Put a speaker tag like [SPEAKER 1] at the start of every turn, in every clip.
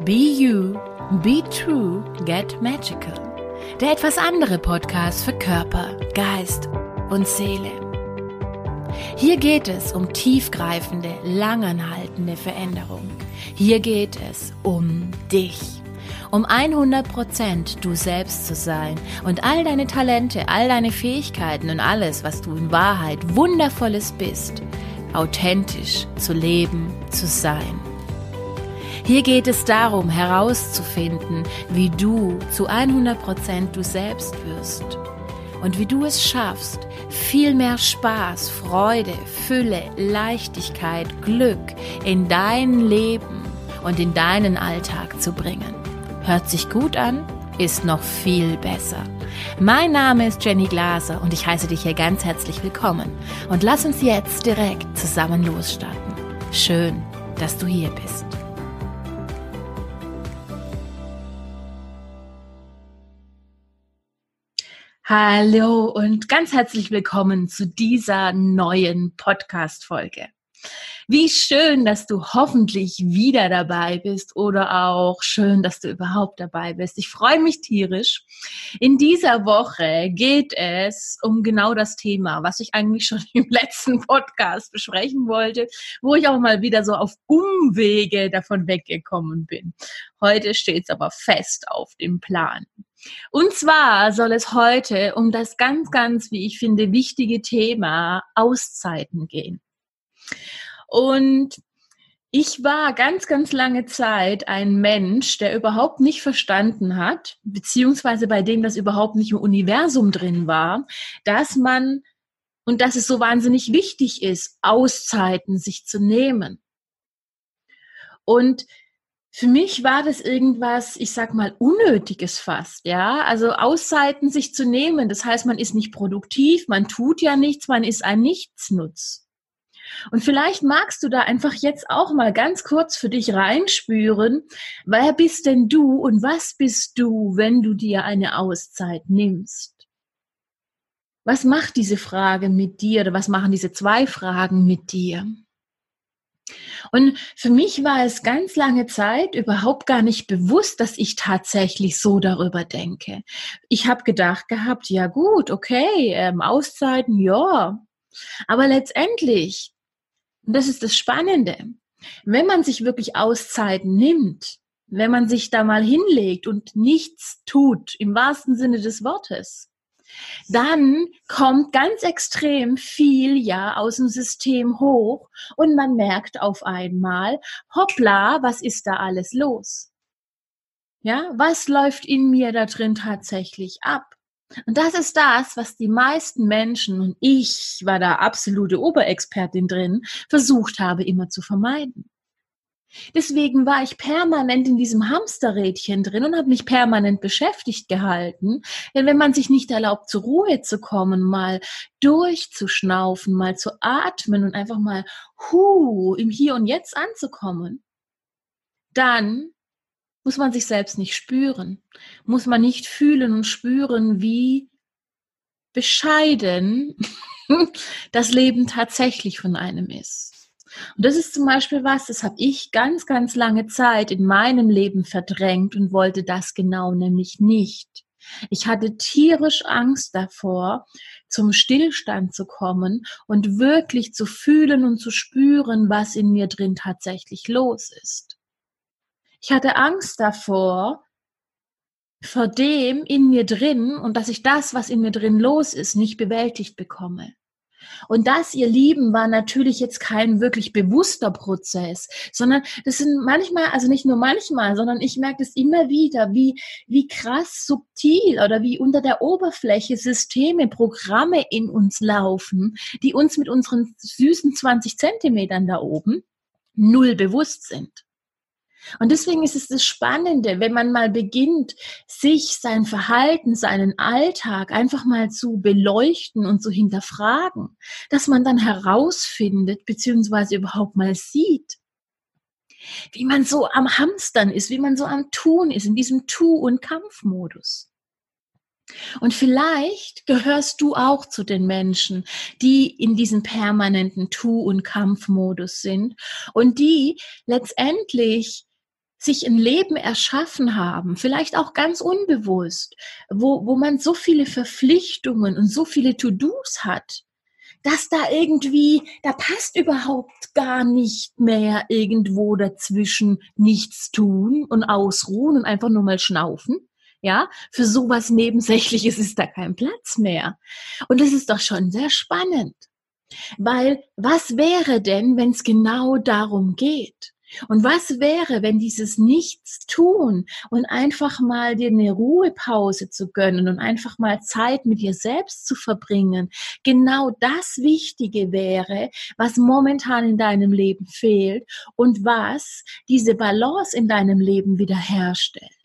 [SPEAKER 1] Be You, Be True, Get Magical. Der etwas andere Podcast für Körper, Geist und Seele. Hier geht es um tiefgreifende, langanhaltende Veränderung. Hier geht es um dich. Um 100% du selbst zu sein und all deine Talente, all deine Fähigkeiten und alles, was du in Wahrheit wundervolles bist, authentisch zu leben, zu sein. Hier geht es darum, herauszufinden, wie du zu 100% du selbst wirst und wie du es schaffst, viel mehr Spaß, Freude, Fülle, Leichtigkeit, Glück in dein Leben und in deinen Alltag zu bringen. Hört sich gut an, ist noch viel besser. Mein Name ist Jenny Glaser und ich heiße dich hier ganz herzlich willkommen. Und lass uns jetzt direkt zusammen losstarten. Schön, dass du hier bist. Hallo und ganz herzlich willkommen zu dieser neuen Podcast-Folge. Wie schön, dass du hoffentlich wieder dabei bist oder auch schön, dass du überhaupt dabei bist. Ich freue mich tierisch. In dieser Woche geht es um genau das Thema, was ich eigentlich schon im letzten Podcast besprechen wollte, wo ich auch mal wieder so auf Umwege davon weggekommen bin. Heute steht es aber fest auf dem Plan. Und zwar soll es heute um das ganz, ganz, wie ich finde, wichtige Thema Auszeiten gehen. Und ich war ganz, ganz lange Zeit ein Mensch, der überhaupt nicht verstanden hat, beziehungsweise bei dem das überhaupt nicht im Universum drin war, dass man und dass es so wahnsinnig wichtig ist, Auszeiten sich zu nehmen. Und für mich war das irgendwas, ich sag mal, Unnötiges fast, ja. Also Auszeiten sich zu nehmen, das heißt, man ist nicht produktiv, man tut ja nichts, man ist ein Nichtsnutz. Und vielleicht magst du da einfach jetzt auch mal ganz kurz für dich reinspüren, wer bist denn du und was bist du, wenn du dir eine Auszeit nimmst? Was macht diese Frage mit dir oder was machen diese zwei Fragen mit dir? Und für mich war es ganz lange Zeit überhaupt gar nicht bewusst, dass ich tatsächlich so darüber denke. Ich habe gedacht gehabt, ja gut, okay, ähm, Auszeiten, ja. Aber letztendlich, das ist das Spannende, wenn man sich wirklich Auszeiten nimmt, wenn man sich da mal hinlegt und nichts tut, im wahrsten Sinne des Wortes, dann kommt ganz extrem viel ja aus dem System hoch und man merkt auf einmal, hoppla, was ist da alles los? Ja, was läuft in mir da drin tatsächlich ab? Und das ist das, was die meisten Menschen, und ich war da absolute Oberexpertin drin, versucht habe immer zu vermeiden. Deswegen war ich permanent in diesem Hamsterrädchen drin und habe mich permanent beschäftigt gehalten. Denn wenn man sich nicht erlaubt, zur Ruhe zu kommen, mal durchzuschnaufen, mal zu atmen und einfach mal hu im Hier und Jetzt anzukommen, dann muss man sich selbst nicht spüren, muss man nicht fühlen und spüren, wie bescheiden das Leben tatsächlich von einem ist. Und das ist zum Beispiel was, das habe ich ganz, ganz lange Zeit in meinem Leben verdrängt und wollte das genau nämlich nicht. Ich hatte tierisch Angst davor, zum Stillstand zu kommen und wirklich zu fühlen und zu spüren, was in mir drin tatsächlich los ist. Ich hatte Angst davor, vor dem in mir drin und dass ich das, was in mir drin los ist, nicht bewältigt bekomme. Und das, ihr Lieben, war natürlich jetzt kein wirklich bewusster Prozess, sondern das sind manchmal, also nicht nur manchmal, sondern ich merke es immer wieder, wie, wie krass subtil oder wie unter der Oberfläche Systeme, Programme in uns laufen, die uns mit unseren süßen 20 Zentimetern da oben null bewusst sind. Und deswegen ist es das Spannende, wenn man mal beginnt, sich sein Verhalten, seinen Alltag einfach mal zu beleuchten und zu hinterfragen, dass man dann herausfindet, beziehungsweise überhaupt mal sieht, wie man so am Hamstern ist, wie man so am Tun ist, in diesem Tu- und Kampfmodus. Und vielleicht gehörst du auch zu den Menschen, die in diesem permanenten Tu- und Kampfmodus sind und die letztendlich sich ein Leben erschaffen haben, vielleicht auch ganz unbewusst, wo, wo man so viele Verpflichtungen und so viele To-Dos hat, dass da irgendwie, da passt überhaupt gar nicht mehr irgendwo dazwischen nichts tun und ausruhen und einfach nur mal schnaufen. Ja, für sowas Nebensächliches ist da kein Platz mehr. Und das ist doch schon sehr spannend. Weil was wäre denn, wenn es genau darum geht? Und was wäre, wenn dieses Nichtstun und einfach mal dir eine Ruhepause zu gönnen und einfach mal Zeit mit dir selbst zu verbringen, genau das Wichtige wäre, was momentan in deinem Leben fehlt und was diese Balance in deinem Leben wiederherstellt.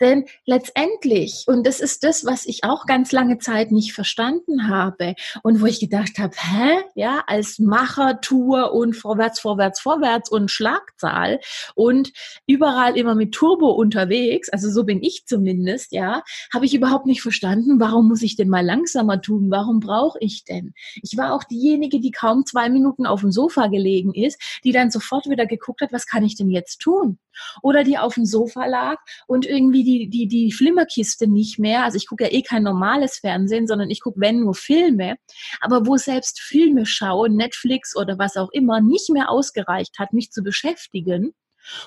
[SPEAKER 1] Denn letztendlich, und das ist das, was ich auch ganz lange Zeit nicht verstanden habe und wo ich gedacht habe, hä, ja, als Macher, Tour und vorwärts, vorwärts, vorwärts und Schlagzahl und überall immer mit Turbo unterwegs, also so bin ich zumindest, ja, habe ich überhaupt nicht verstanden, warum muss ich denn mal langsamer tun? Warum brauche ich denn? Ich war auch diejenige, die kaum zwei Minuten auf dem Sofa gelegen ist, die dann sofort wieder geguckt hat, was kann ich denn jetzt tun? Oder die auf dem Sofa lag und irgendwie die, die, die Flimmerkiste nicht mehr. Also ich gucke ja eh kein normales Fernsehen, sondern ich gucke, wenn nur Filme. Aber wo selbst Filme schauen, Netflix oder was auch immer, nicht mehr ausgereicht hat, mich zu beschäftigen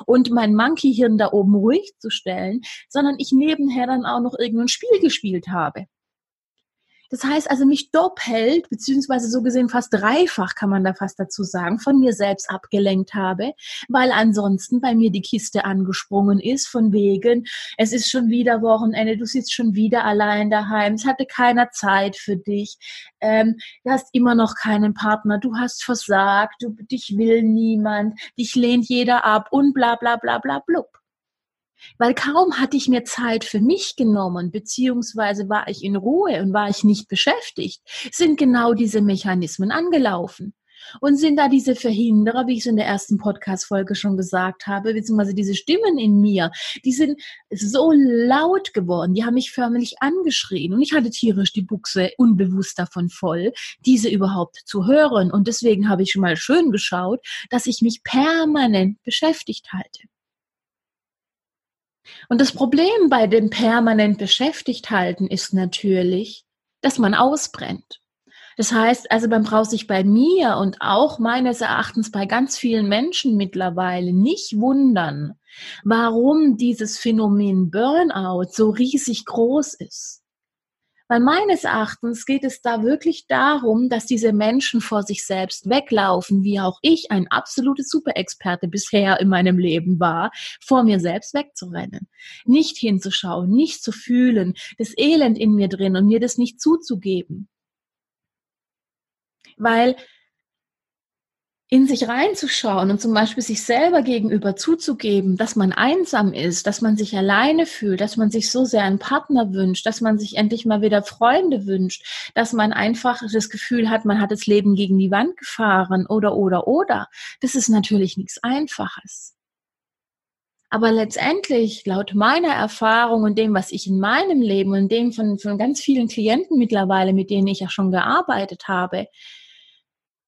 [SPEAKER 1] und mein Monkey-Hirn da oben ruhig zu stellen, sondern ich nebenher dann auch noch irgendein Spiel gespielt habe. Das heißt also, mich doppelt, beziehungsweise so gesehen fast dreifach, kann man da fast dazu sagen, von mir selbst abgelenkt habe, weil ansonsten bei mir die Kiste angesprungen ist, von wegen, es ist schon wieder Wochenende, du sitzt schon wieder allein daheim, es hatte keiner Zeit für dich, ähm, du hast immer noch keinen Partner, du hast versagt, du, dich will niemand, dich lehnt jeder ab und bla bla bla bla blub. Weil kaum hatte ich mir Zeit für mich genommen, beziehungsweise war ich in Ruhe und war ich nicht beschäftigt, sind genau diese Mechanismen angelaufen. Und sind da diese Verhinderer, wie ich es in der ersten Podcast-Folge schon gesagt habe, beziehungsweise diese Stimmen in mir, die sind so laut geworden, die haben mich förmlich angeschrien. Und ich hatte tierisch die Buchse unbewusst davon voll, diese überhaupt zu hören. Und deswegen habe ich schon mal schön geschaut, dass ich mich permanent beschäftigt halte. Und das Problem bei dem permanent beschäftigt halten ist natürlich, dass man ausbrennt. Das heißt, also man braucht sich bei mir und auch meines Erachtens bei ganz vielen Menschen mittlerweile nicht wundern, warum dieses Phänomen Burnout so riesig groß ist. Weil meines Erachtens geht es da wirklich darum, dass diese Menschen vor sich selbst weglaufen, wie auch ich ein absolute Superexperte bisher in meinem Leben war, vor mir selbst wegzurennen. Nicht hinzuschauen, nicht zu fühlen, das Elend in mir drin und mir das nicht zuzugeben. Weil in sich reinzuschauen und zum Beispiel sich selber gegenüber zuzugeben, dass man einsam ist, dass man sich alleine fühlt, dass man sich so sehr einen Partner wünscht, dass man sich endlich mal wieder Freunde wünscht, dass man einfach das Gefühl hat, man hat das Leben gegen die Wand gefahren oder, oder, oder. Das ist natürlich nichts Einfaches. Aber letztendlich, laut meiner Erfahrung und dem, was ich in meinem Leben und dem von, von ganz vielen Klienten mittlerweile, mit denen ich ja schon gearbeitet habe,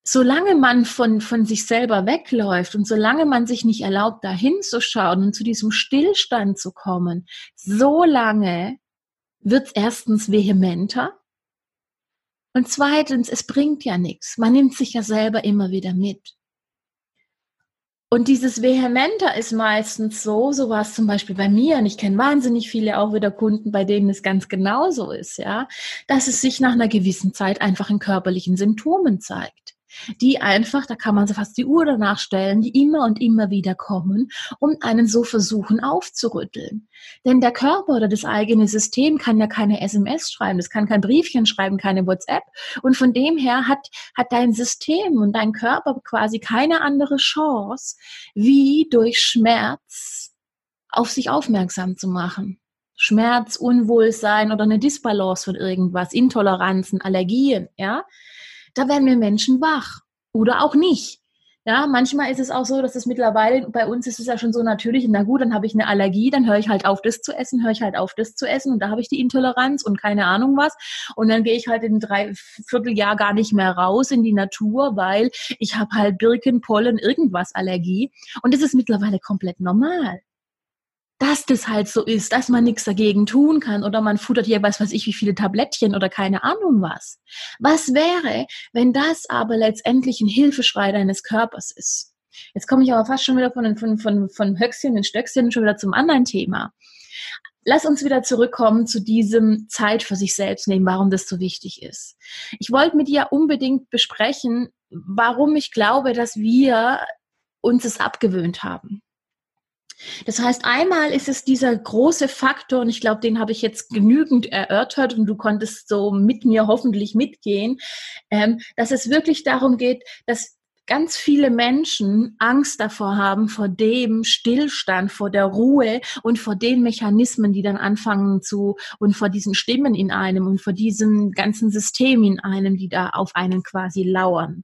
[SPEAKER 1] solange man von, von sich selber wegläuft und solange man sich nicht erlaubt, dahin zu schauen und zu diesem Stillstand zu kommen, solange wird es erstens vehementer und zweitens, es bringt ja nichts. Man nimmt sich ja selber immer wieder mit. Und dieses Vehementer ist meistens so, so war es zum Beispiel bei mir, und ich kenne wahnsinnig viele auch wieder Kunden, bei denen es ganz genauso ist, ja, dass es sich nach einer gewissen Zeit einfach in körperlichen Symptomen zeigt die einfach, da kann man so fast die Uhr danach stellen, die immer und immer wieder kommen und einen so versuchen aufzurütteln. Denn der Körper oder das eigene System kann ja keine SMS schreiben, das kann kein Briefchen schreiben, keine WhatsApp. Und von dem her hat, hat dein System und dein Körper quasi keine andere Chance, wie durch Schmerz auf sich aufmerksam zu machen. Schmerz, Unwohlsein oder eine Disbalance von irgendwas, Intoleranzen, Allergien, ja da werden wir Menschen wach oder auch nicht. Ja, manchmal ist es auch so, dass es mittlerweile bei uns ist es ja schon so natürlich, na gut, dann habe ich eine Allergie, dann höre ich halt auf, das zu essen, höre ich halt auf, das zu essen und da habe ich die Intoleranz und keine Ahnung was. Und dann gehe ich halt in drei Vierteljahr gar nicht mehr raus in die Natur, weil ich habe halt Birken, Pollen, irgendwas Allergie. Und das ist mittlerweile komplett normal dass das halt so ist, dass man nichts dagegen tun kann oder man futtert hier weiß was ich wie viele Tablettchen oder keine Ahnung was. Was wäre, wenn das aber letztendlich ein Hilfeschrei deines Körpers ist? Jetzt komme ich aber fast schon wieder von, von, von, von Höchstchen und Stöckchen schon wieder zum anderen Thema. Lass uns wieder zurückkommen zu diesem Zeit für sich selbst nehmen, warum das so wichtig ist. Ich wollte mit dir unbedingt besprechen, warum ich glaube, dass wir uns es abgewöhnt haben. Das heißt, einmal ist es dieser große Faktor, und ich glaube, den habe ich jetzt genügend erörtert und du konntest so mit mir hoffentlich mitgehen, ähm, dass es wirklich darum geht, dass ganz viele Menschen Angst davor haben, vor dem Stillstand, vor der Ruhe und vor den Mechanismen, die dann anfangen zu, und vor diesen Stimmen in einem und vor diesem ganzen System in einem, die da auf einen quasi lauern.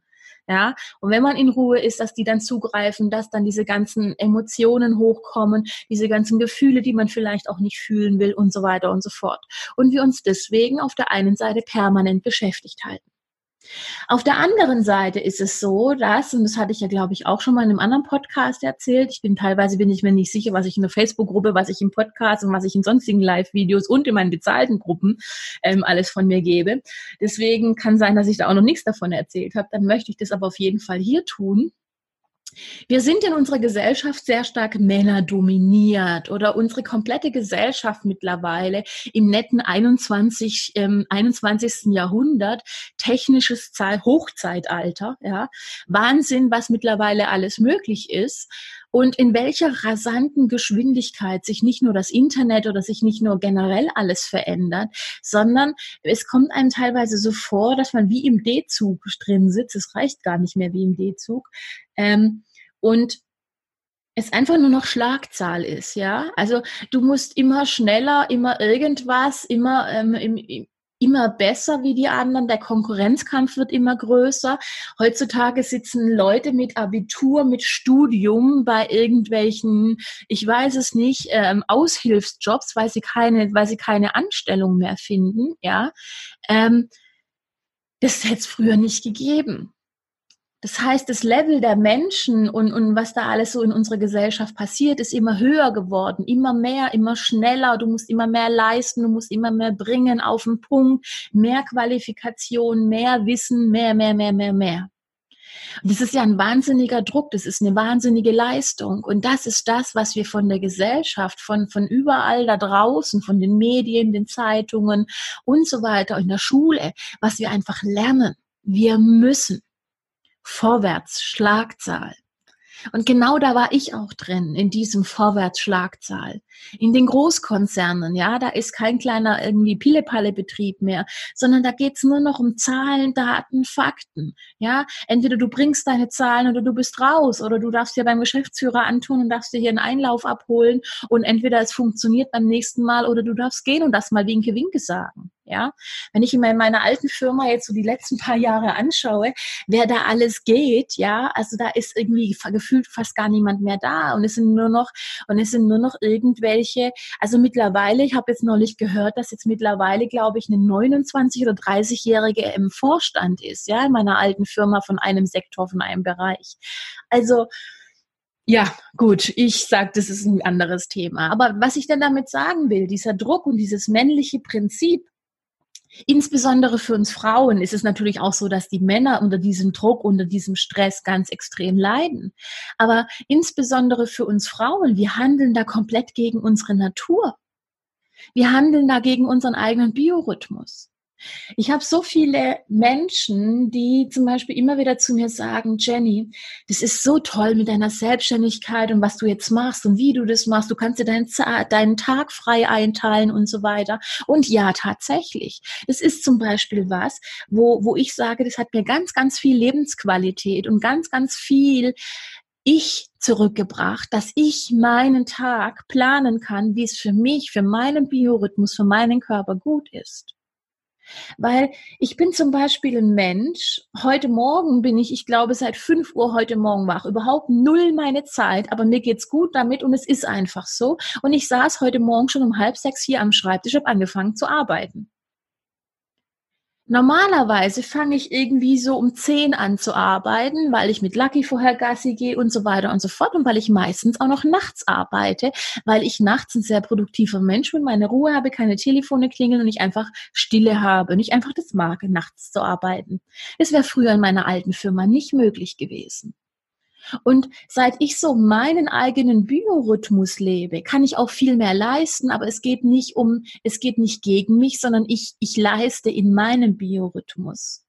[SPEAKER 1] Ja, und wenn man in Ruhe ist, dass die dann zugreifen, dass dann diese ganzen Emotionen hochkommen, diese ganzen Gefühle, die man vielleicht auch nicht fühlen will und so weiter und so fort. Und wir uns deswegen auf der einen Seite permanent beschäftigt halten. Auf der anderen Seite ist es so, dass, und das hatte ich ja, glaube ich, auch schon mal in einem anderen Podcast erzählt, ich bin teilweise bin ich mir nicht sicher, was ich in der Facebook-Gruppe, was ich im Podcast und was ich in sonstigen Live-Videos und in meinen bezahlten Gruppen ähm, alles von mir gebe. Deswegen kann sein, dass ich da auch noch nichts davon erzählt habe. Dann möchte ich das aber auf jeden Fall hier tun. Wir sind in unserer Gesellschaft sehr stark Männer dominiert oder unsere komplette Gesellschaft mittlerweile im netten 21, ähm, 21. Jahrhundert, technisches Zeit, Hochzeitalter, ja, Wahnsinn, was mittlerweile alles möglich ist und in welcher rasanten Geschwindigkeit sich nicht nur das Internet oder sich nicht nur generell alles verändert, sondern es kommt einem teilweise so vor, dass man wie im D-Zug drin sitzt. Es reicht gar nicht mehr wie im D-Zug. Ähm, und es einfach nur noch Schlagzahl ist, ja. Also du musst immer schneller, immer irgendwas, immer ähm, im, immer besser wie die anderen. Der Konkurrenzkampf wird immer größer. Heutzutage sitzen Leute mit Abitur, mit Studium bei irgendwelchen, ich weiß es nicht, ähm, Aushilfsjobs, weil sie keine, weil sie keine Anstellung mehr finden. Ja, ähm, das hätte es früher nicht gegeben. Das heißt, das Level der Menschen und, und was da alles so in unserer Gesellschaft passiert, ist immer höher geworden, immer mehr, immer schneller. Du musst immer mehr leisten, du musst immer mehr bringen auf den Punkt, mehr Qualifikation, mehr Wissen, mehr, mehr, mehr, mehr, mehr. Das ist ja ein wahnsinniger Druck, das ist eine wahnsinnige Leistung. Und das ist das, was wir von der Gesellschaft, von, von überall da draußen, von den Medien, den Zeitungen und so weiter, in der Schule, was wir einfach lernen. Wir müssen vorwärts Schlagzahl. Und genau da war ich auch drin, in diesem Vorwärtsschlagzahl. In den Großkonzernen, ja, da ist kein kleiner irgendwie Pillepalle-Betrieb mehr, sondern da geht's nur noch um Zahlen, Daten, Fakten. Ja, entweder du bringst deine Zahlen oder du bist raus oder du darfst dir beim Geschäftsführer antun und darfst dir hier einen Einlauf abholen und entweder es funktioniert beim nächsten Mal oder du darfst gehen und das mal Winke Winke sagen. Ja, wenn ich mir in meiner alten Firma jetzt so die letzten paar Jahre anschaue, wer da alles geht, ja, also da ist irgendwie gefühlt fast gar niemand mehr da und es sind nur noch und es sind nur noch irgendwelche. Also mittlerweile, ich habe jetzt neulich gehört, dass jetzt mittlerweile, glaube ich, eine 29 oder 30-jährige im Vorstand ist, ja, in meiner alten Firma von einem Sektor, von einem Bereich. Also ja, gut, ich sage, das ist ein anderes Thema. Aber was ich denn damit sagen will, dieser Druck und dieses männliche Prinzip, Insbesondere für uns Frauen ist es natürlich auch so, dass die Männer unter diesem Druck, unter diesem Stress ganz extrem leiden. Aber insbesondere für uns Frauen, wir handeln da komplett gegen unsere Natur. Wir handeln da gegen unseren eigenen Biorhythmus. Ich habe so viele Menschen, die zum Beispiel immer wieder zu mir sagen, Jenny, das ist so toll mit deiner Selbstständigkeit und was du jetzt machst und wie du das machst. Du kannst dir deinen, deinen Tag frei einteilen und so weiter. Und ja, tatsächlich. Das ist zum Beispiel was, wo, wo ich sage, das hat mir ganz, ganz viel Lebensqualität und ganz, ganz viel ich zurückgebracht, dass ich meinen Tag planen kann, wie es für mich, für meinen Biorhythmus, für meinen Körper gut ist. Weil ich bin zum Beispiel ein Mensch, heute Morgen bin ich, ich glaube, seit 5 Uhr heute Morgen wach, überhaupt null meine Zeit, aber mir geht's gut damit und es ist einfach so. Und ich saß heute Morgen schon um halb sechs hier am Schreibtisch, habe angefangen zu arbeiten. Normalerweise fange ich irgendwie so um zehn an zu arbeiten, weil ich mit Lucky vorher Gassi gehe und so weiter und so fort und weil ich meistens auch noch nachts arbeite, weil ich nachts ein sehr produktiver Mensch bin, meine Ruhe habe, keine Telefone klingeln und ich einfach Stille habe und ich einfach das mag, nachts zu arbeiten. Das wäre früher in meiner alten Firma nicht möglich gewesen. Und seit ich so meinen eigenen Biorhythmus lebe, kann ich auch viel mehr leisten, aber es geht nicht um, es geht nicht gegen mich, sondern ich, ich leiste in meinem Biorhythmus.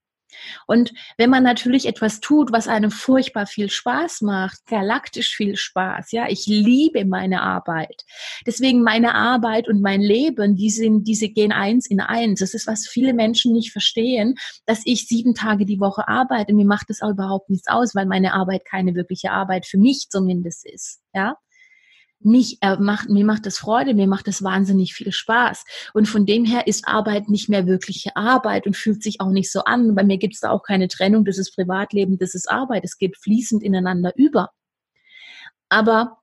[SPEAKER 1] Und wenn man natürlich etwas tut, was einem furchtbar viel Spaß macht, galaktisch viel Spaß, ja, ich liebe meine Arbeit. Deswegen meine Arbeit und mein Leben, die sind, diese gehen eins in eins. Das ist, was viele Menschen nicht verstehen, dass ich sieben Tage die Woche arbeite. Mir macht das auch überhaupt nichts aus, weil meine Arbeit keine wirkliche Arbeit für mich zumindest ist, ja mich äh, macht, mir macht das Freude, mir macht das wahnsinnig viel Spaß. Und von dem her ist Arbeit nicht mehr wirkliche Arbeit und fühlt sich auch nicht so an. Bei mir gibt es da auch keine Trennung, das ist Privatleben, das ist Arbeit. Es geht fließend ineinander über. Aber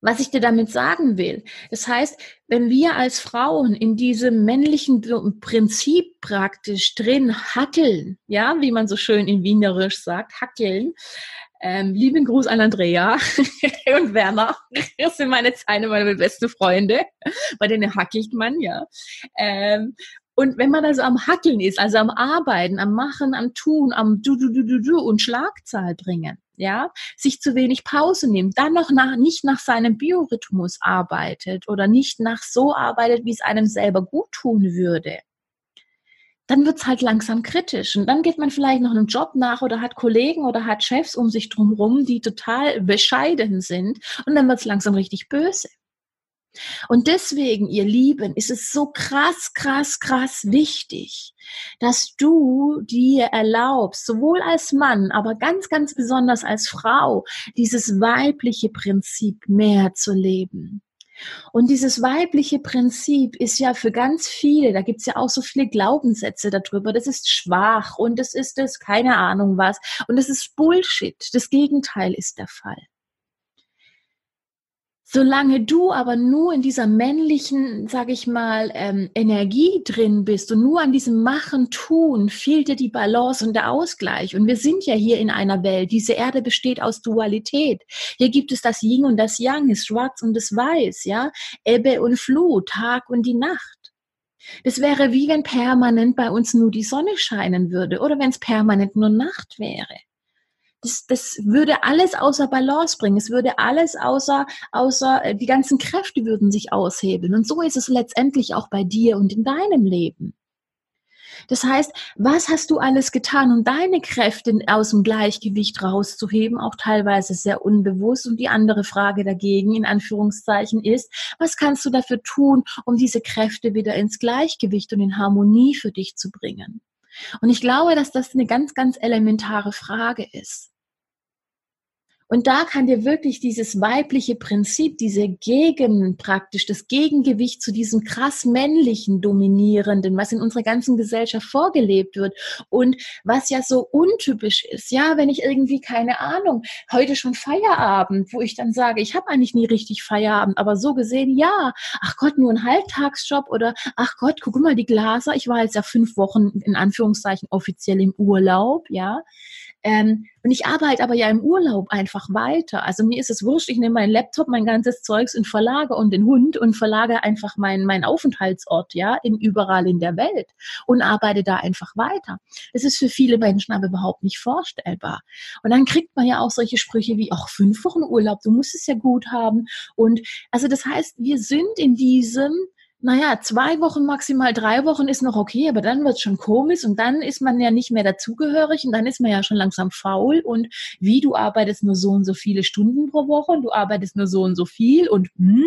[SPEAKER 1] was ich dir damit sagen will, das heißt, wenn wir als Frauen in diesem männlichen Prinzip praktisch drin hackeln, ja, wie man so schön in Wienerisch sagt, hackeln, ähm, lieben Gruß an Andrea und Werner. Das sind meine eine meine beste Freunde. Bei denen hackelt man, ja. Ähm, und wenn man also am Hackeln ist, also am Arbeiten, am Machen, am Tun, am Du, Du, Du, Du, Du und Schlagzahl bringen, ja, sich zu wenig Pause nimmt, dann noch nach, nicht nach seinem Biorhythmus arbeitet oder nicht nach so arbeitet, wie es einem selber gut tun würde, dann wird's halt langsam kritisch. Und dann geht man vielleicht noch einem Job nach oder hat Kollegen oder hat Chefs um sich drumherum, die total bescheiden sind. Und dann wird's langsam richtig böse. Und deswegen, ihr Lieben, ist es so krass, krass, krass wichtig, dass du dir erlaubst, sowohl als Mann, aber ganz, ganz besonders als Frau, dieses weibliche Prinzip mehr zu leben. Und dieses weibliche Prinzip ist ja für ganz viele, da gibt's ja auch so viele Glaubenssätze darüber, das ist schwach und das ist das, keine Ahnung was. Und das ist Bullshit. Das Gegenteil ist der Fall. Solange du aber nur in dieser männlichen, sag ich mal, ähm, Energie drin bist und nur an diesem Machen, Tun, fehlt dir die Balance und der Ausgleich. Und wir sind ja hier in einer Welt. Diese Erde besteht aus Dualität. Hier gibt es das Yin und das Yang, das Schwarz und das Weiß, ja, Ebbe und Flut, Tag und die Nacht. Das wäre wie wenn permanent bei uns nur die Sonne scheinen würde oder wenn es permanent nur Nacht wäre das, das würde alles außer Balance bringen. Es würde alles außer, außer, äh, die ganzen Kräfte würden sich aushebeln. Und so ist es letztendlich auch bei dir und in deinem Leben. Das heißt, was hast du alles getan, um deine Kräfte aus dem Gleichgewicht rauszuheben, auch teilweise sehr unbewusst? Und die andere Frage dagegen, in Anführungszeichen, ist, was kannst du dafür tun, um diese Kräfte wieder ins Gleichgewicht und in Harmonie für dich zu bringen? Und ich glaube, dass das eine ganz, ganz elementare Frage ist. Und da kann dir wirklich dieses weibliche Prinzip, diese Gegen praktisch, das Gegengewicht zu diesem krass männlichen Dominierenden, was in unserer ganzen Gesellschaft vorgelebt wird und was ja so untypisch ist. Ja, wenn ich irgendwie, keine Ahnung, heute schon Feierabend, wo ich dann sage, ich habe eigentlich nie richtig Feierabend, aber so gesehen, ja, ach Gott, nur ein Halbtagsjob oder ach Gott, guck mal die Glaser, ich war jetzt ja fünf Wochen in Anführungszeichen offiziell im Urlaub, ja. Ähm, und ich arbeite aber ja im Urlaub einfach weiter. Also mir ist es wurscht, ich nehme meinen Laptop, mein ganzes Zeugs und verlage und den Hund und verlage einfach meinen mein Aufenthaltsort, ja, in überall in der Welt und arbeite da einfach weiter. Das ist für viele Menschen aber überhaupt nicht vorstellbar. Und dann kriegt man ja auch solche Sprüche wie, ach, fünf Wochen Urlaub, du musst es ja gut haben. Und also das heißt, wir sind in diesem naja, zwei Wochen, maximal drei Wochen ist noch okay, aber dann wird es schon komisch und dann ist man ja nicht mehr dazugehörig und dann ist man ja schon langsam faul und wie, du arbeitest nur so und so viele Stunden pro Woche und du arbeitest nur so und so viel und hm,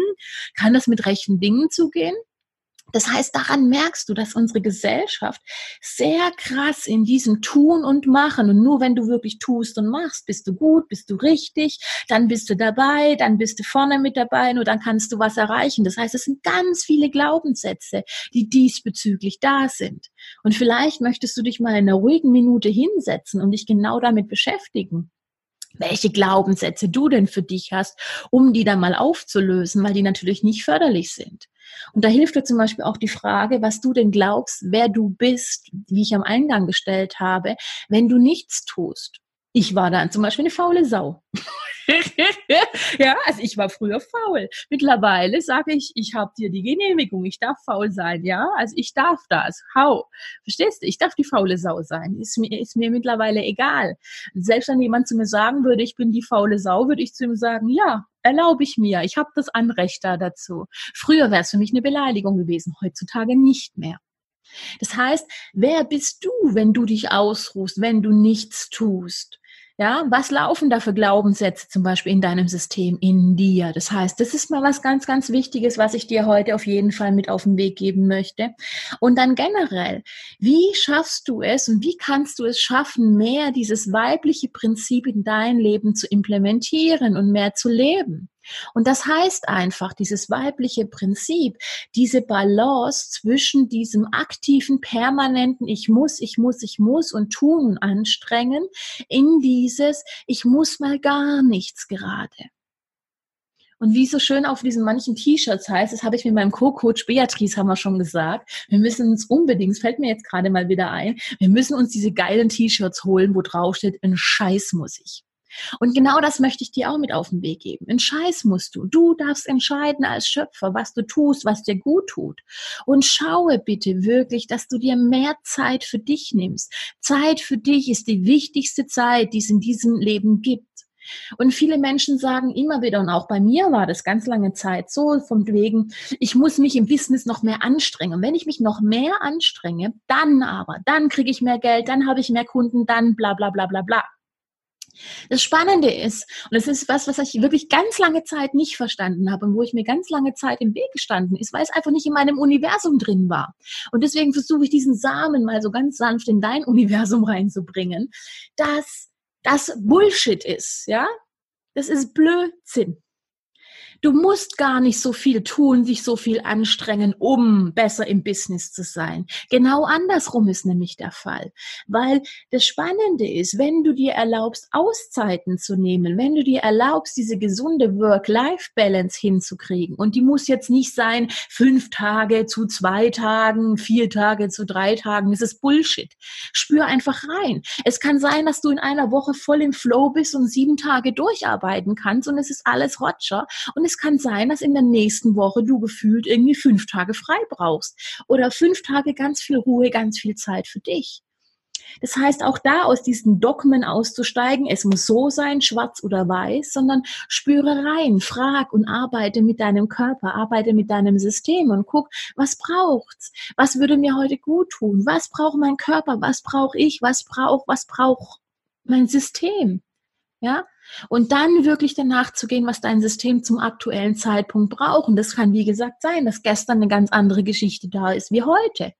[SPEAKER 1] kann das mit rechten Dingen zugehen? Das heißt, daran merkst du, dass unsere Gesellschaft sehr krass in diesem Tun und Machen und nur wenn du wirklich tust und machst, bist du gut, bist du richtig, dann bist du dabei, dann bist du vorne mit dabei, nur dann kannst du was erreichen. Das heißt, es sind ganz viele Glaubenssätze, die diesbezüglich da sind. Und vielleicht möchtest du dich mal in einer ruhigen Minute hinsetzen und dich genau damit beschäftigen welche Glaubenssätze du denn für dich hast, um die dann mal aufzulösen, weil die natürlich nicht förderlich sind. Und da hilft dir zum Beispiel auch die Frage, was du denn glaubst, wer du bist, wie ich am Eingang gestellt habe, wenn du nichts tust. Ich war dann zum Beispiel eine faule Sau. ja, also ich war früher faul. Mittlerweile sage ich, ich habe dir die Genehmigung, ich darf faul sein, ja, also ich darf das. Hau, verstehst du? Ich darf die faule Sau sein. Ist mir ist mir mittlerweile egal. Selbst wenn jemand zu mir sagen würde, ich bin die faule Sau, würde ich zu ihm sagen, ja, erlaube ich mir. Ich habe das Anrecht da dazu. Früher wäre es für mich eine Beleidigung gewesen, heutzutage nicht mehr. Das heißt, wer bist du, wenn du dich ausruhst, wenn du nichts tust? Ja, was laufen da für Glaubenssätze zum Beispiel in deinem System, in dir? Das heißt, das ist mal was ganz, ganz Wichtiges, was ich dir heute auf jeden Fall mit auf den Weg geben möchte. Und dann generell, wie schaffst du es und wie kannst du es schaffen, mehr dieses weibliche Prinzip in dein Leben zu implementieren und mehr zu leben? Und das heißt einfach, dieses weibliche Prinzip, diese Balance zwischen diesem aktiven, permanenten Ich muss, ich muss, ich muss und tun und anstrengen, in dieses Ich muss mal gar nichts gerade. Und wie so schön auf diesen manchen T-Shirts heißt, das habe ich mit meinem Co-Coach Beatrice haben wir schon gesagt. Wir müssen uns unbedingt, fällt mir jetzt gerade mal wieder ein, wir müssen uns diese geilen T-Shirts holen, wo drauf steht, ein Scheiß muss ich. Und genau das möchte ich dir auch mit auf den Weg geben. Ein Scheiß musst du. Du darfst entscheiden als Schöpfer, was du tust, was dir gut tut. Und schaue bitte wirklich, dass du dir mehr Zeit für dich nimmst. Zeit für dich ist die wichtigste Zeit, die es in diesem Leben gibt. Und viele Menschen sagen immer wieder, und auch bei mir war das ganz lange Zeit so, von wegen, ich muss mich im Business noch mehr anstrengen. Und wenn ich mich noch mehr anstrenge, dann aber, dann kriege ich mehr Geld, dann habe ich mehr Kunden, dann bla bla bla bla bla. Das Spannende ist, und das ist was, was ich wirklich ganz lange Zeit nicht verstanden habe und wo ich mir ganz lange Zeit im Weg gestanden ist, weil es einfach nicht in meinem Universum drin war. Und deswegen versuche ich diesen Samen mal so ganz sanft in dein Universum reinzubringen, dass das Bullshit ist, ja? Das ist Blödsinn. Du musst gar nicht so viel tun, dich so viel anstrengen, um besser im Business zu sein. Genau andersrum ist nämlich der Fall. Weil das Spannende ist, wenn du dir erlaubst, Auszeiten zu nehmen, wenn du dir erlaubst, diese gesunde Work-Life-Balance hinzukriegen, und die muss jetzt nicht sein, fünf Tage zu zwei Tagen, vier Tage zu drei Tagen, das ist Bullshit. Spür einfach rein. Es kann sein, dass du in einer Woche voll im Flow bist und sieben Tage durcharbeiten kannst und es ist alles Roger und es kann sein, dass in der nächsten Woche du gefühlt irgendwie fünf Tage frei brauchst oder fünf Tage ganz viel Ruhe, ganz viel Zeit für dich. Das heißt, auch da aus diesen Dogmen auszusteigen, es muss so sein, schwarz oder weiß, sondern spüre rein, frag und arbeite mit deinem Körper, arbeite mit deinem System und guck, was braucht's? Was würde mir heute gut tun? Was braucht mein Körper? Was brauche ich? Was braucht, was braucht mein System? Ja? Und dann wirklich danach zu gehen, was dein System zum aktuellen Zeitpunkt braucht. Und das kann, wie gesagt, sein, dass gestern eine ganz andere Geschichte da ist wie heute.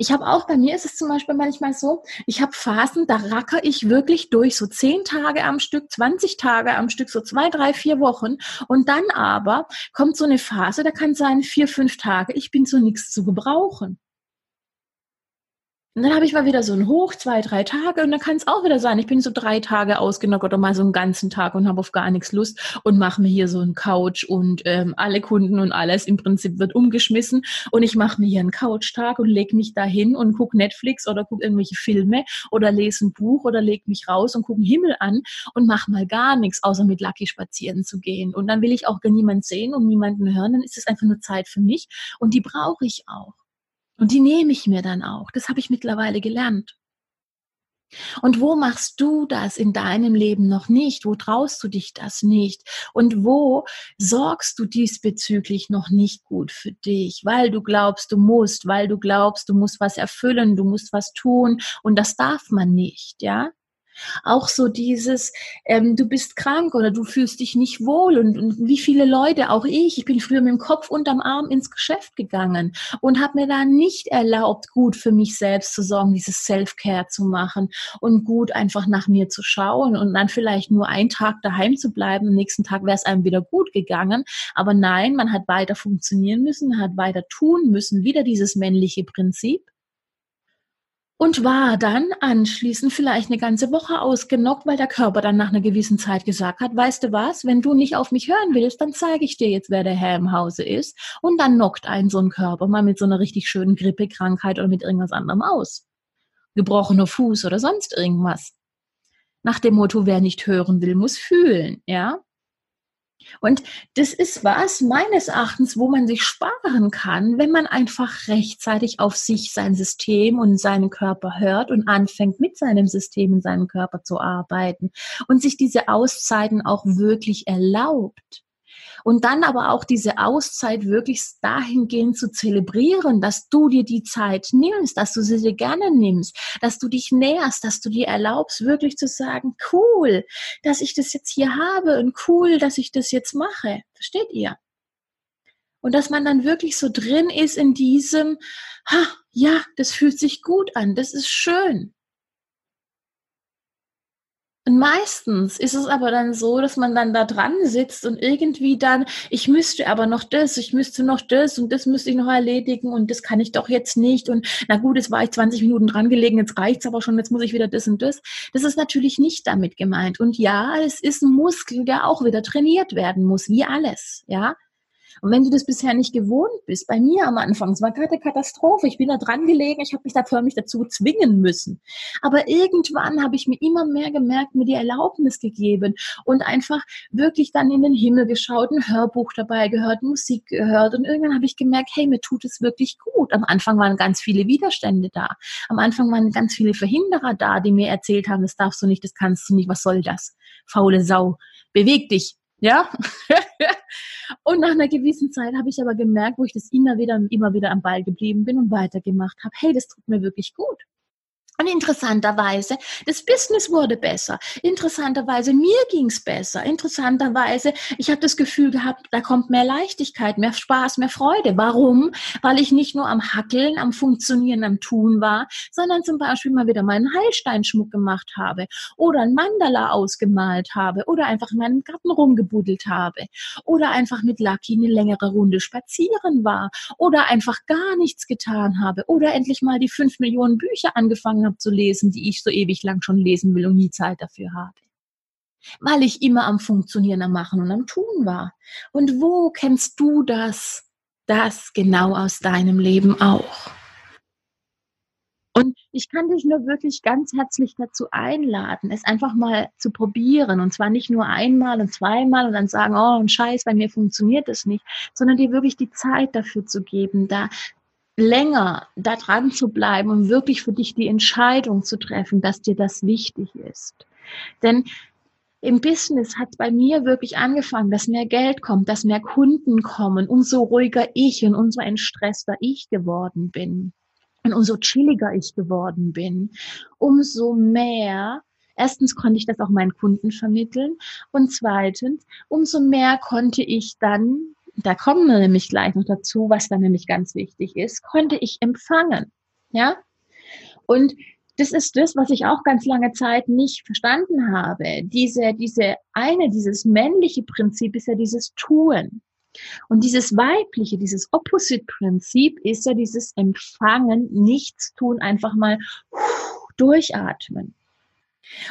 [SPEAKER 1] Ich habe auch, bei mir ist es zum Beispiel manchmal so, ich habe Phasen, da racker ich wirklich durch, so zehn Tage am Stück, 20 Tage am Stück, so zwei, drei, vier Wochen. Und dann aber kommt so eine Phase, da kann sein vier, fünf Tage, ich bin zu nichts zu gebrauchen. Und dann habe ich mal wieder so ein Hoch, zwei, drei Tage und dann kann es auch wieder sein, ich bin so drei Tage ausgenockt oder mal so einen ganzen Tag und habe auf gar nichts Lust und mache mir hier so einen Couch und ähm, alle Kunden und alles im Prinzip wird umgeschmissen und ich mache mir hier einen Couchtag und lege mich da hin und gucke Netflix oder gucke irgendwelche Filme oder lese ein Buch oder lege mich raus und gucke den Himmel an und mache mal gar nichts, außer mit Lucky spazieren zu gehen. Und dann will ich auch gar niemand sehen und niemanden hören, dann ist es einfach nur Zeit für mich und die brauche ich auch. Und die nehme ich mir dann auch. Das habe ich mittlerweile gelernt. Und wo machst du das in deinem Leben noch nicht? Wo traust du dich das nicht? Und wo sorgst du diesbezüglich noch nicht gut für dich, weil du glaubst, du musst, weil du glaubst, du musst was erfüllen, du musst was tun und das darf man nicht, ja? Auch so dieses, ähm, du bist krank oder du fühlst dich nicht wohl und, und wie viele Leute, auch ich, ich bin früher mit dem Kopf unterm Arm ins Geschäft gegangen und habe mir da nicht erlaubt, gut für mich selbst zu sorgen, dieses Self-Care zu machen und gut einfach nach mir zu schauen und dann vielleicht nur einen Tag daheim zu bleiben, am nächsten Tag wäre es einem wieder gut gegangen. Aber nein, man hat weiter funktionieren müssen, hat weiter tun müssen, wieder dieses männliche Prinzip und war dann anschließend vielleicht eine ganze Woche ausgenockt, weil der Körper dann nach einer gewissen Zeit gesagt hat, weißt du was, wenn du nicht auf mich hören willst, dann zeige ich dir jetzt, wer der Herr im Hause ist. Und dann knockt ein so ein Körper mal mit so einer richtig schönen Grippekrankheit oder mit irgendwas anderem aus. Gebrochener Fuß oder sonst irgendwas. Nach dem Motto, wer nicht hören will, muss fühlen, ja. Und das ist was meines Erachtens, wo man sich sparen kann, wenn man einfach rechtzeitig auf sich, sein System und seinen Körper hört und anfängt mit seinem System und seinem Körper zu arbeiten und sich diese Auszeiten auch wirklich erlaubt. Und dann aber auch diese Auszeit wirklich dahingehend zu zelebrieren, dass du dir die Zeit nimmst, dass du sie dir gerne nimmst, dass du dich näherst, dass du dir erlaubst, wirklich zu sagen, cool, dass ich das jetzt hier habe und cool, dass ich das jetzt mache. Versteht ihr? Und dass man dann wirklich so drin ist in diesem, ha, ja, das fühlt sich gut an, das ist schön. Und meistens ist es aber dann so, dass man dann da dran sitzt und irgendwie dann, ich müsste aber noch das, ich müsste noch das und das müsste ich noch erledigen und das kann ich doch jetzt nicht. Und na gut, jetzt war ich 20 Minuten dran gelegen, jetzt reicht's aber schon, jetzt muss ich wieder das und das. Das ist natürlich nicht damit gemeint. Und ja, es ist ein Muskel, der auch wieder trainiert werden muss, wie alles, ja. Und wenn du das bisher nicht gewohnt bist, bei mir am Anfang, es war gerade Katastrophe, ich bin da dran gelegen, ich habe mich da förmlich dazu zwingen müssen. Aber irgendwann habe ich mir immer mehr gemerkt, mir die Erlaubnis gegeben und einfach wirklich dann in den Himmel geschaut, ein Hörbuch dabei gehört, Musik gehört und irgendwann habe ich gemerkt, hey, mir tut es wirklich gut. Am Anfang waren ganz viele Widerstände da. Am Anfang waren ganz viele Verhinderer da, die mir erzählt haben, das darfst du nicht, das kannst du nicht, was soll das? Faule Sau. Beweg dich, ja. und nach einer gewissen Zeit habe ich aber gemerkt, wo ich das immer wieder, immer wieder am Ball geblieben bin und weitergemacht habe, hey, das tut mir wirklich gut. Und interessanterweise, das Business wurde besser. Interessanterweise, mir ging's besser. Interessanterweise, ich habe das Gefühl gehabt, da kommt mehr Leichtigkeit, mehr Spaß, mehr Freude. Warum? Weil ich nicht nur am Hackeln, am Funktionieren, am Tun war, sondern zum Beispiel mal wieder meinen Heilsteinschmuck gemacht habe oder ein Mandala ausgemalt habe oder einfach in meinem Garten rumgebuddelt habe oder einfach mit Lucky eine längere Runde spazieren war oder einfach gar nichts getan habe oder endlich mal die fünf Millionen Bücher angefangen habe zu lesen, die ich so ewig lang schon lesen will und nie Zeit dafür habe. Weil ich immer am Funktionieren, am Machen und am Tun war. Und wo kennst du das? Das genau aus deinem Leben auch. Und ich kann dich nur wirklich ganz herzlich dazu einladen, es einfach mal zu probieren. Und zwar nicht nur einmal und zweimal und dann sagen, oh, ein Scheiß, bei mir funktioniert das nicht, sondern dir wirklich die Zeit dafür zu geben, da länger da dran zu bleiben und wirklich für dich die Entscheidung zu treffen, dass dir das wichtig ist. Denn im Business hat bei mir wirklich angefangen, dass mehr Geld kommt, dass mehr Kunden kommen, umso ruhiger ich und umso entstresster ich geworden bin und umso chilliger ich geworden bin, umso mehr Erstens konnte ich das auch meinen Kunden vermitteln und zweitens, umso mehr konnte ich dann da kommen wir nämlich gleich noch dazu, was da nämlich ganz wichtig ist, konnte ich empfangen. Ja? Und das ist das, was ich auch ganz lange Zeit nicht verstanden habe. Diese, diese eine, dieses männliche Prinzip ist ja dieses Tun. Und dieses weibliche, dieses Opposite-Prinzip ist ja dieses Empfangen, nichts tun, einfach mal durchatmen.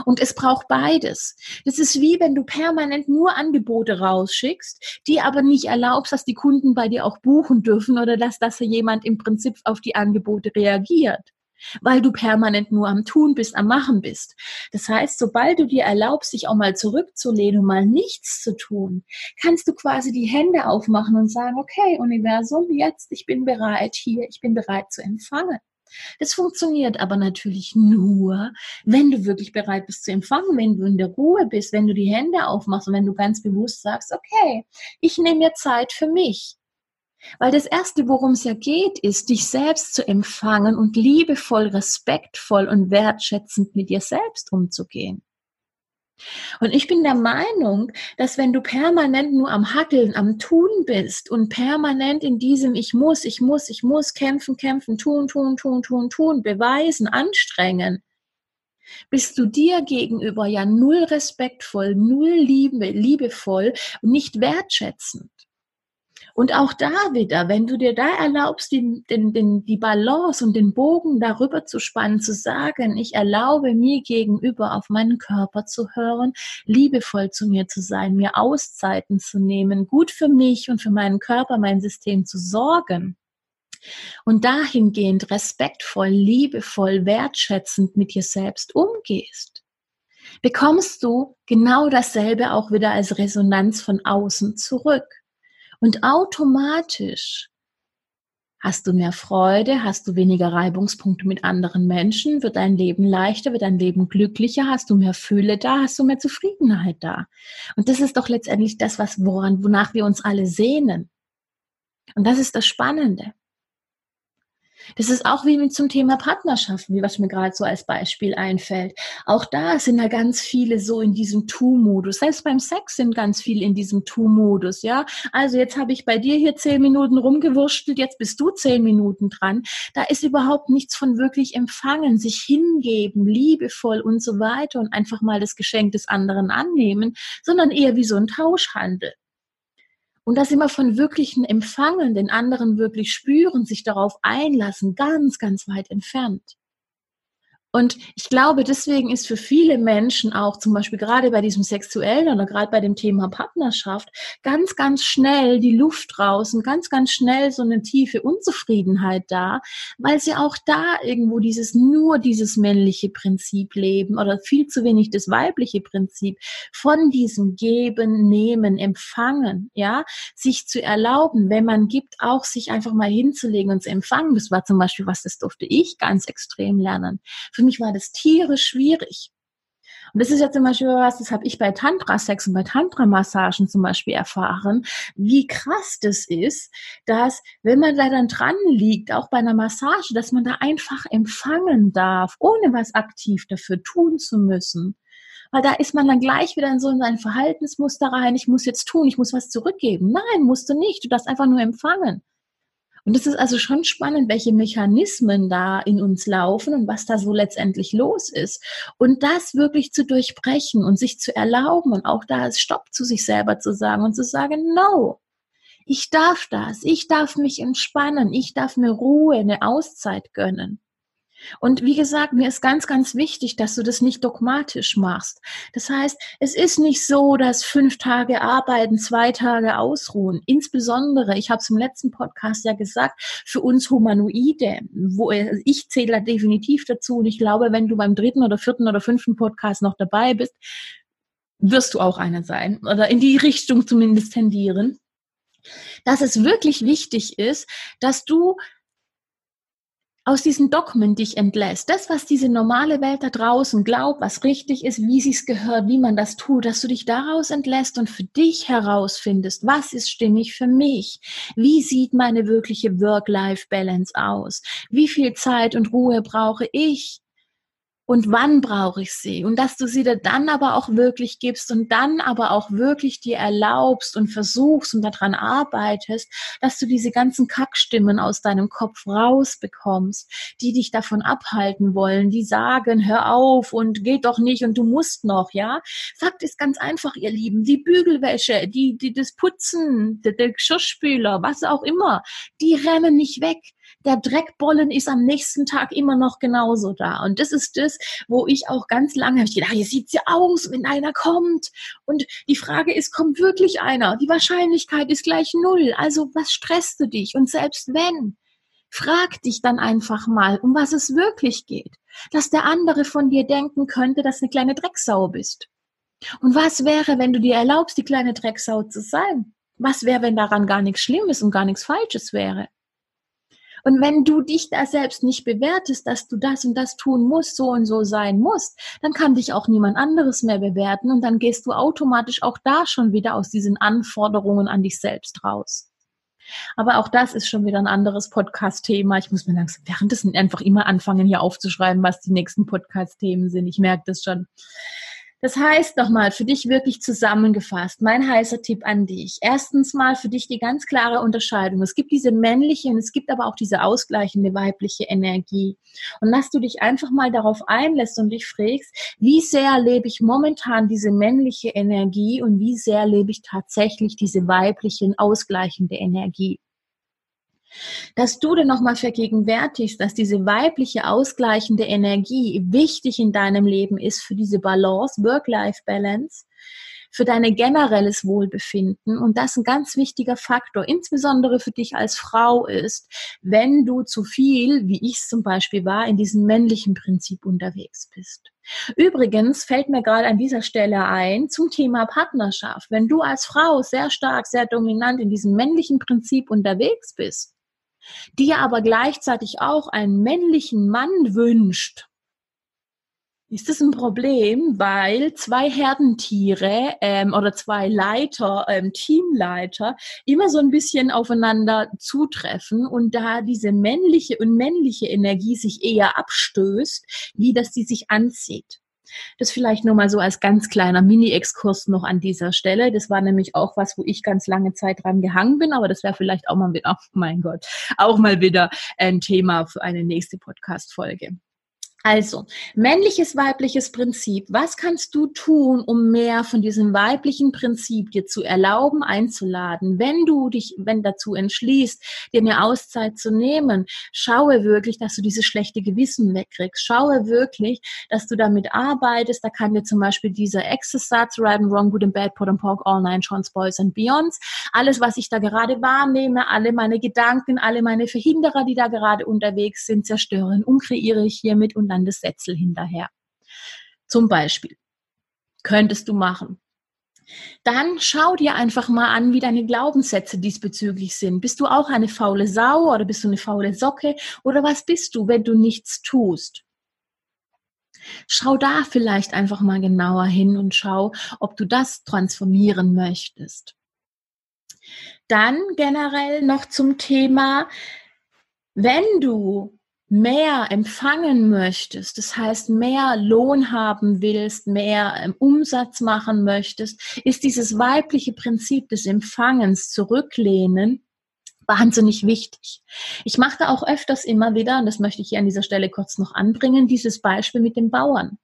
[SPEAKER 1] Und es braucht beides. Das ist wie wenn du permanent nur Angebote rausschickst, die aber nicht erlaubst, dass die Kunden bei dir auch buchen dürfen oder dass, dass jemand im Prinzip auf die Angebote reagiert. Weil du permanent nur am Tun bist, am Machen bist. Das heißt, sobald du dir erlaubst, dich auch mal zurückzulehnen und mal nichts zu tun, kannst du quasi die Hände aufmachen und sagen, okay, Universum, jetzt, ich bin bereit hier, ich bin bereit zu empfangen. Das funktioniert aber natürlich nur, wenn du wirklich bereit bist zu empfangen, wenn du in der Ruhe bist, wenn du die Hände aufmachst und wenn du ganz bewusst sagst, okay, ich nehme mir Zeit für mich. Weil das Erste, worum es ja geht, ist, dich selbst zu empfangen und liebevoll, respektvoll und wertschätzend mit dir selbst umzugehen. Und ich bin der Meinung, dass wenn du permanent nur am Hackeln, am Tun bist und permanent in diesem Ich muss, ich muss, ich muss kämpfen, kämpfen, tun, tun, tun, tun, tun, beweisen, anstrengen, bist du dir gegenüber ja null respektvoll, null liebe, liebevoll und nicht wertschätzend. Und auch da wieder, wenn du dir da erlaubst, den, den, den, die Balance und den Bogen darüber zu spannen, zu sagen, ich erlaube mir gegenüber auf meinen Körper zu hören, liebevoll zu mir zu sein, mir Auszeiten zu nehmen, gut für mich und für meinen Körper, mein System zu sorgen. Und dahingehend respektvoll, liebevoll, wertschätzend mit dir selbst umgehst bekommst du genau dasselbe auch wieder als Resonanz von außen zurück. Und automatisch hast du mehr Freude, hast du weniger Reibungspunkte mit anderen Menschen, wird dein Leben leichter, wird dein Leben glücklicher, hast du mehr Fülle da, hast du mehr Zufriedenheit da. Und das ist doch letztendlich das, was, woran, wonach wir uns alle sehnen. Und das ist das Spannende. Das ist auch wie mit zum Thema Partnerschaft, wie was mir gerade so als Beispiel einfällt. Auch da sind ja ganz viele so in diesem Tu-Modus. Selbst beim Sex sind ganz viele in diesem Tu-Modus, ja. Also jetzt habe ich bei dir hier zehn Minuten rumgewurschtelt, jetzt bist du zehn Minuten dran. Da ist überhaupt nichts von wirklich empfangen, sich hingeben, liebevoll und so weiter und einfach mal das Geschenk des anderen annehmen, sondern eher wie so ein Tauschhandel. Und das immer von wirklichen Empfangen, den anderen wirklich spüren, sich darauf einlassen, ganz, ganz weit entfernt. Und ich glaube, deswegen ist für viele Menschen auch zum Beispiel gerade bei diesem sexuellen oder gerade bei dem Thema Partnerschaft ganz, ganz schnell die Luft draußen, ganz, ganz schnell so eine tiefe Unzufriedenheit da, weil sie auch da irgendwo dieses nur dieses männliche Prinzip leben oder viel zu wenig das weibliche Prinzip von diesem Geben, Nehmen, Empfangen, ja, sich zu erlauben, wenn man gibt, auch sich einfach mal hinzulegen und zu empfangen. Das war zum Beispiel was, das durfte ich ganz extrem lernen. Für mich war das tierisch schwierig. Und das ist ja zum Beispiel was, das habe ich bei Tantra-Sex und bei Tantra-Massagen zum Beispiel erfahren, wie krass das ist, dass wenn man da dann dran liegt, auch bei einer Massage, dass man da einfach empfangen darf, ohne was aktiv dafür tun zu müssen. Weil da ist man dann gleich wieder in so ein Verhaltensmuster rein, ich muss jetzt tun, ich muss was zurückgeben. Nein, musst du nicht, du darfst einfach nur empfangen. Und es ist also schon spannend, welche Mechanismen da in uns laufen und was da so letztendlich los ist. Und das wirklich zu durchbrechen und sich zu erlauben und auch da ist Stopp zu sich selber zu sagen und zu sagen, no, ich darf das, ich darf mich entspannen, ich darf mir Ruhe, eine Auszeit gönnen. Und wie gesagt, mir ist ganz, ganz wichtig, dass du das nicht dogmatisch machst. Das heißt, es ist nicht so, dass fünf Tage arbeiten, zwei Tage ausruhen. Insbesondere, ich habe es im letzten Podcast ja gesagt, für uns Humanoide, wo ich zähle definitiv dazu. Und ich glaube, wenn du beim dritten oder vierten oder fünften Podcast noch dabei bist, wirst du auch einer sein oder in die Richtung zumindest tendieren dass es wirklich wichtig ist, dass du aus diesen Dogmen dich entlässt, das, was diese normale Welt da draußen glaubt, was richtig ist, wie sie es gehört, wie man das tut, dass du dich daraus entlässt und für dich herausfindest, was ist stimmig für mich? Wie sieht meine wirkliche Work-Life-Balance aus? Wie viel Zeit und Ruhe brauche ich? Und wann brauche ich sie und dass du sie dir dann aber auch wirklich gibst und dann aber auch wirklich dir erlaubst und versuchst und daran arbeitest, dass du diese ganzen Kackstimmen aus deinem Kopf rausbekommst, die dich davon abhalten wollen, die sagen, hör auf und geht doch nicht und du musst noch, ja? Fakt ist ganz einfach, ihr Lieben, die Bügelwäsche, die, die das Putzen, der, der Geschirrspüler, was auch immer, die rennen nicht weg der Dreckbollen ist am nächsten Tag immer noch genauso da. Und das ist das, wo ich auch ganz lange habe ich gedacht, hier sieht's ja aus, wenn einer kommt. Und die Frage ist, kommt wirklich einer? Die Wahrscheinlichkeit ist gleich null. Also was stresst du dich? Und selbst wenn, frag dich dann einfach mal, um was es wirklich geht. Dass der andere von dir denken könnte, dass du eine kleine Drecksau bist. Und was wäre, wenn du dir erlaubst, die kleine Drecksau zu sein? Was wäre, wenn daran gar nichts Schlimmes und gar nichts Falsches wäre? Und wenn du dich da selbst nicht bewertest, dass du das und das tun musst, so und so sein musst, dann kann dich auch niemand anderes mehr bewerten und dann gehst du automatisch auch da schon wieder aus diesen Anforderungen an dich selbst raus. Aber auch das ist schon wieder ein anderes Podcast-Thema. Ich muss mir langsam währenddessen einfach immer anfangen, hier aufzuschreiben, was die nächsten Podcast-Themen sind. Ich merke das schon. Das heißt nochmal, für dich wirklich zusammengefasst, mein heißer Tipp an dich. Erstens mal für dich die ganz klare Unterscheidung. Es gibt diese männliche und es gibt aber auch diese ausgleichende weibliche Energie. Und dass du dich einfach mal darauf einlässt und dich fragst, wie sehr lebe ich momentan diese männliche Energie und wie sehr lebe ich tatsächlich diese weibliche ausgleichende Energie dass du dir nochmal vergegenwärtigst, dass diese weibliche ausgleichende Energie wichtig in deinem Leben ist für diese Balance, Work-Life-Balance, für dein generelles Wohlbefinden und das ein ganz wichtiger Faktor, insbesondere für dich als Frau ist, wenn du zu viel, wie ich es zum Beispiel war, in diesem männlichen Prinzip unterwegs bist. Übrigens fällt mir gerade an dieser Stelle ein zum Thema Partnerschaft. Wenn du als Frau sehr stark, sehr dominant in diesem männlichen Prinzip unterwegs bist, dir aber gleichzeitig auch einen männlichen Mann wünscht, ist das ein Problem, weil zwei Herdentiere ähm, oder zwei Leiter, ähm, Teamleiter, immer so ein bisschen aufeinander zutreffen und da diese männliche und männliche Energie sich eher abstößt, wie dass sie sich anzieht. Das vielleicht nur mal so als ganz kleiner Mini-Exkurs noch an dieser Stelle. Das war nämlich auch was, wo ich ganz lange Zeit dran gehangen bin, aber das wäre vielleicht auch mal wieder, oh mein Gott, auch mal wieder ein Thema für eine nächste Podcast-Folge. Also, männliches, weibliches Prinzip. Was kannst du tun, um mehr von diesem weiblichen Prinzip dir zu erlauben, einzuladen? Wenn du dich, wenn dazu entschließt, dir eine Auszeit zu nehmen, schaue wirklich, dass du dieses schlechte Gewissen wegkriegst. Schaue wirklich, dass du damit arbeitest. Da kann dir zum Beispiel dieser Exercise, Right and Wrong, Good and Bad, Pot and Pork, All Nine, Chance, Boys and Beyonds. Alles, was ich da gerade wahrnehme, alle meine Gedanken, alle meine Verhinderer, die da gerade unterwegs sind, zerstören und kreiere ich hiermit und dann Landessätzel hinterher. Zum Beispiel. Könntest du machen. Dann schau dir einfach mal an, wie deine Glaubenssätze diesbezüglich sind. Bist du auch eine faule Sau oder bist du eine faule Socke oder was bist du, wenn du nichts tust? Schau da vielleicht einfach mal genauer hin und schau, ob du das transformieren möchtest. Dann generell noch zum Thema, wenn du mehr empfangen möchtest, das heißt mehr Lohn haben willst, mehr ähm, Umsatz machen möchtest, ist dieses weibliche Prinzip des Empfangens zurücklehnen wahnsinnig wichtig. Ich mache da auch öfters immer wieder, und das möchte ich hier an dieser Stelle kurz noch anbringen, dieses Beispiel mit dem Bauern.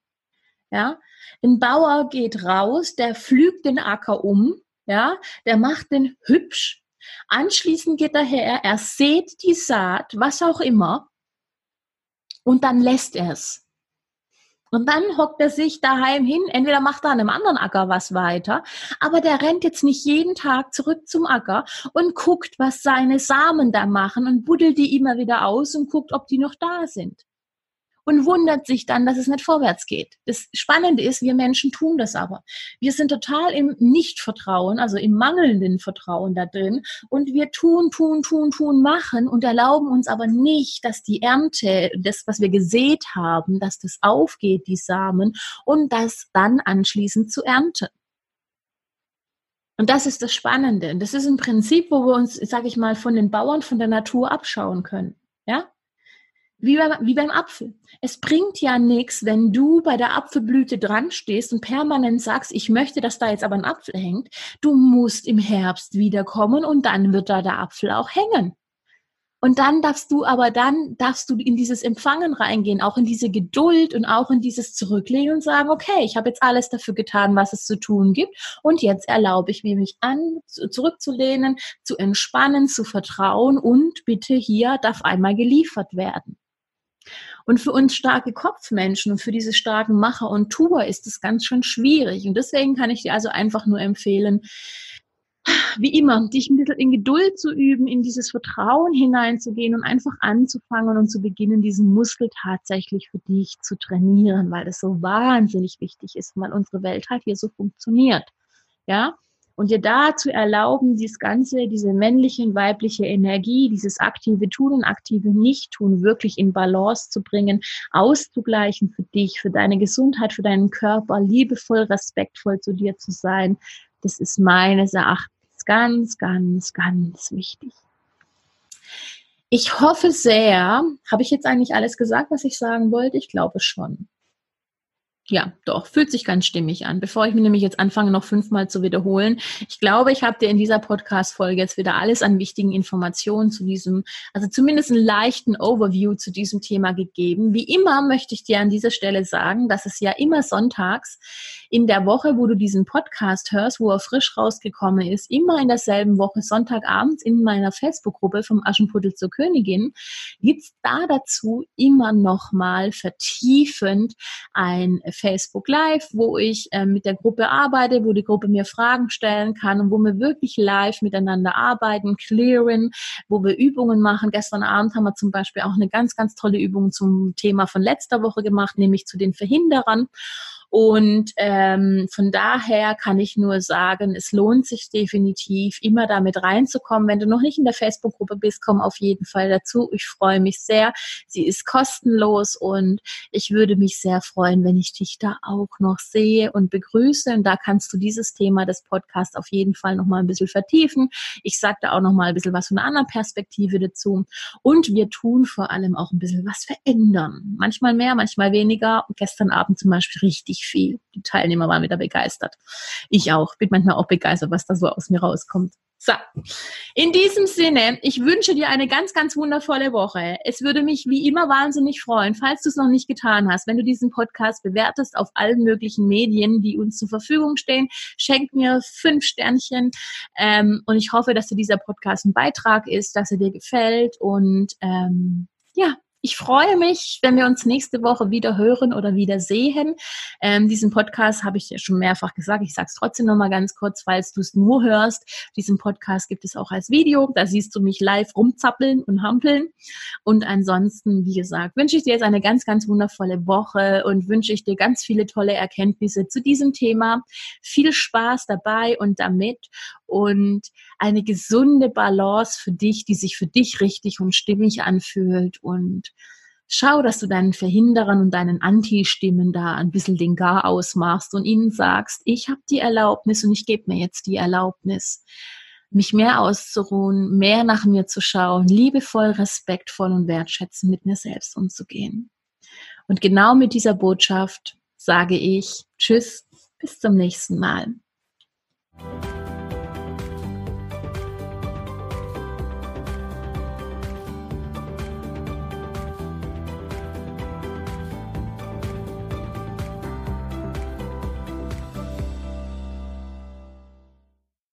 [SPEAKER 1] Ja, ein Bauer geht raus, der pflügt den Acker um, ja, der macht den hübsch. Anschließend geht er her, er sät die Saat, was auch immer, und dann lässt er es. Und dann hockt er sich daheim hin, entweder macht er an einem anderen Acker was weiter, aber der rennt jetzt nicht jeden Tag zurück zum Acker und guckt, was seine Samen da machen und buddelt die immer wieder aus und guckt, ob die noch da sind und wundert sich dann, dass es nicht vorwärts geht. Das Spannende ist, wir Menschen tun das aber. Wir sind total im Nichtvertrauen, also im mangelnden Vertrauen da drin und wir tun, tun, tun, tun, machen und erlauben uns aber nicht, dass die Ernte, das, was wir gesät haben, dass das aufgeht, die Samen und das dann anschließend zu ernten. Und das ist das Spannende. Das ist ein Prinzip, wo wir uns, sage ich mal, von den Bauern, von der Natur abschauen können. Ja? Wie, bei, wie beim Apfel. Es bringt ja nichts, wenn du bei der Apfelblüte dran stehst und permanent sagst, ich möchte, dass da jetzt aber ein Apfel hängt. Du musst im Herbst wiederkommen und dann wird da der Apfel auch hängen. Und dann darfst du aber dann, darfst du in dieses Empfangen reingehen, auch in diese Geduld und auch in dieses Zurücklegen und sagen, okay, ich habe jetzt alles dafür getan, was es zu tun gibt. Und jetzt erlaube ich mir, mich an, zurückzulehnen, zu entspannen, zu vertrauen und bitte hier darf einmal geliefert werden. Und für uns starke Kopfmenschen und für diese starken Macher und Tuer ist es ganz schön schwierig. Und deswegen kann ich dir also einfach nur empfehlen, wie immer, dich ein bisschen in Geduld zu üben, in dieses Vertrauen hineinzugehen und einfach anzufangen und zu beginnen, diesen Muskel tatsächlich für dich zu trainieren, weil das so wahnsinnig wichtig ist, weil unsere Welt halt hier so funktioniert. Ja, und dir da zu erlauben, dieses Ganze, diese männliche und weibliche Energie, dieses aktive Tun und aktive Nicht-Tun wirklich in Balance zu bringen, auszugleichen für dich, für deine Gesundheit, für deinen Körper, liebevoll, respektvoll zu dir zu sein, das ist meines Erachtens ganz, ganz, ganz wichtig. Ich hoffe sehr, habe ich jetzt eigentlich alles gesagt, was ich sagen wollte? Ich glaube schon. Ja, doch, fühlt sich ganz stimmig an. Bevor ich mir nämlich jetzt anfange, noch fünfmal zu wiederholen. Ich glaube, ich habe dir in dieser Podcast-Folge jetzt wieder alles an wichtigen Informationen zu diesem, also zumindest einen leichten Overview zu diesem Thema gegeben. Wie immer möchte ich dir an dieser Stelle sagen, dass es ja immer sonntags in der Woche, wo du diesen Podcast hörst, wo er frisch rausgekommen ist, immer in derselben Woche, Sonntagabends in meiner Facebook-Gruppe vom Aschenputtel zur Königin, gibt's da dazu immer noch mal vertiefend ein Facebook Live, wo ich äh, mit der Gruppe arbeite, wo die Gruppe mir Fragen stellen kann und wo wir wirklich live miteinander arbeiten, clearen, wo wir Übungen machen. Gestern Abend haben wir zum Beispiel auch eine ganz, ganz tolle Übung zum Thema von letzter Woche gemacht, nämlich zu den Verhinderern. Und ähm, von daher kann ich nur sagen, es lohnt sich definitiv, immer damit reinzukommen. Wenn du noch nicht in der Facebook-Gruppe bist, komm auf jeden Fall dazu. Ich freue mich sehr. Sie ist kostenlos und ich würde mich sehr freuen, wenn ich dich da auch noch sehe und begrüße. Und da kannst du dieses Thema des Podcasts auf jeden Fall noch mal ein bisschen vertiefen. Ich sage da auch noch mal ein bisschen was von einer anderen Perspektive dazu. Und wir tun vor allem auch ein bisschen was verändern. Manchmal mehr, manchmal weniger. Gestern Abend zum Beispiel richtig viel. Die Teilnehmer waren wieder begeistert. Ich auch. Bin manchmal auch begeistert, was da so aus mir rauskommt. So, in diesem Sinne, ich wünsche dir eine ganz, ganz wundervolle Woche. Es würde mich wie immer wahnsinnig freuen, falls du es noch nicht getan hast, wenn du diesen Podcast bewertest auf allen möglichen Medien, die uns zur Verfügung stehen. Schenk mir fünf Sternchen ähm, und ich hoffe, dass dir dieser Podcast ein Beitrag ist, dass er dir gefällt und ähm, ja, ich freue mich, wenn wir uns nächste Woche wieder hören oder wieder sehen. Ähm, diesen Podcast habe ich ja schon mehrfach gesagt. Ich sage es trotzdem noch mal ganz kurz, falls du es nur hörst. Diesen Podcast gibt es auch als Video. Da siehst du mich live rumzappeln und hampeln. Und ansonsten, wie gesagt, wünsche ich dir jetzt eine ganz, ganz wundervolle Woche und wünsche ich dir ganz viele tolle Erkenntnisse zu diesem Thema. Viel Spaß dabei und damit und eine gesunde Balance für dich, die sich für dich richtig und stimmig anfühlt und schau, dass du deinen Verhinderern und deinen Anti-Stimmen da ein bisschen den Gar ausmachst und ihnen sagst, ich habe die Erlaubnis und ich gebe mir jetzt die Erlaubnis, mich mehr auszuruhen, mehr nach mir zu schauen, liebevoll, respektvoll und wertschätzend mit mir selbst umzugehen. Und genau mit dieser Botschaft sage ich Tschüss, bis zum nächsten Mal.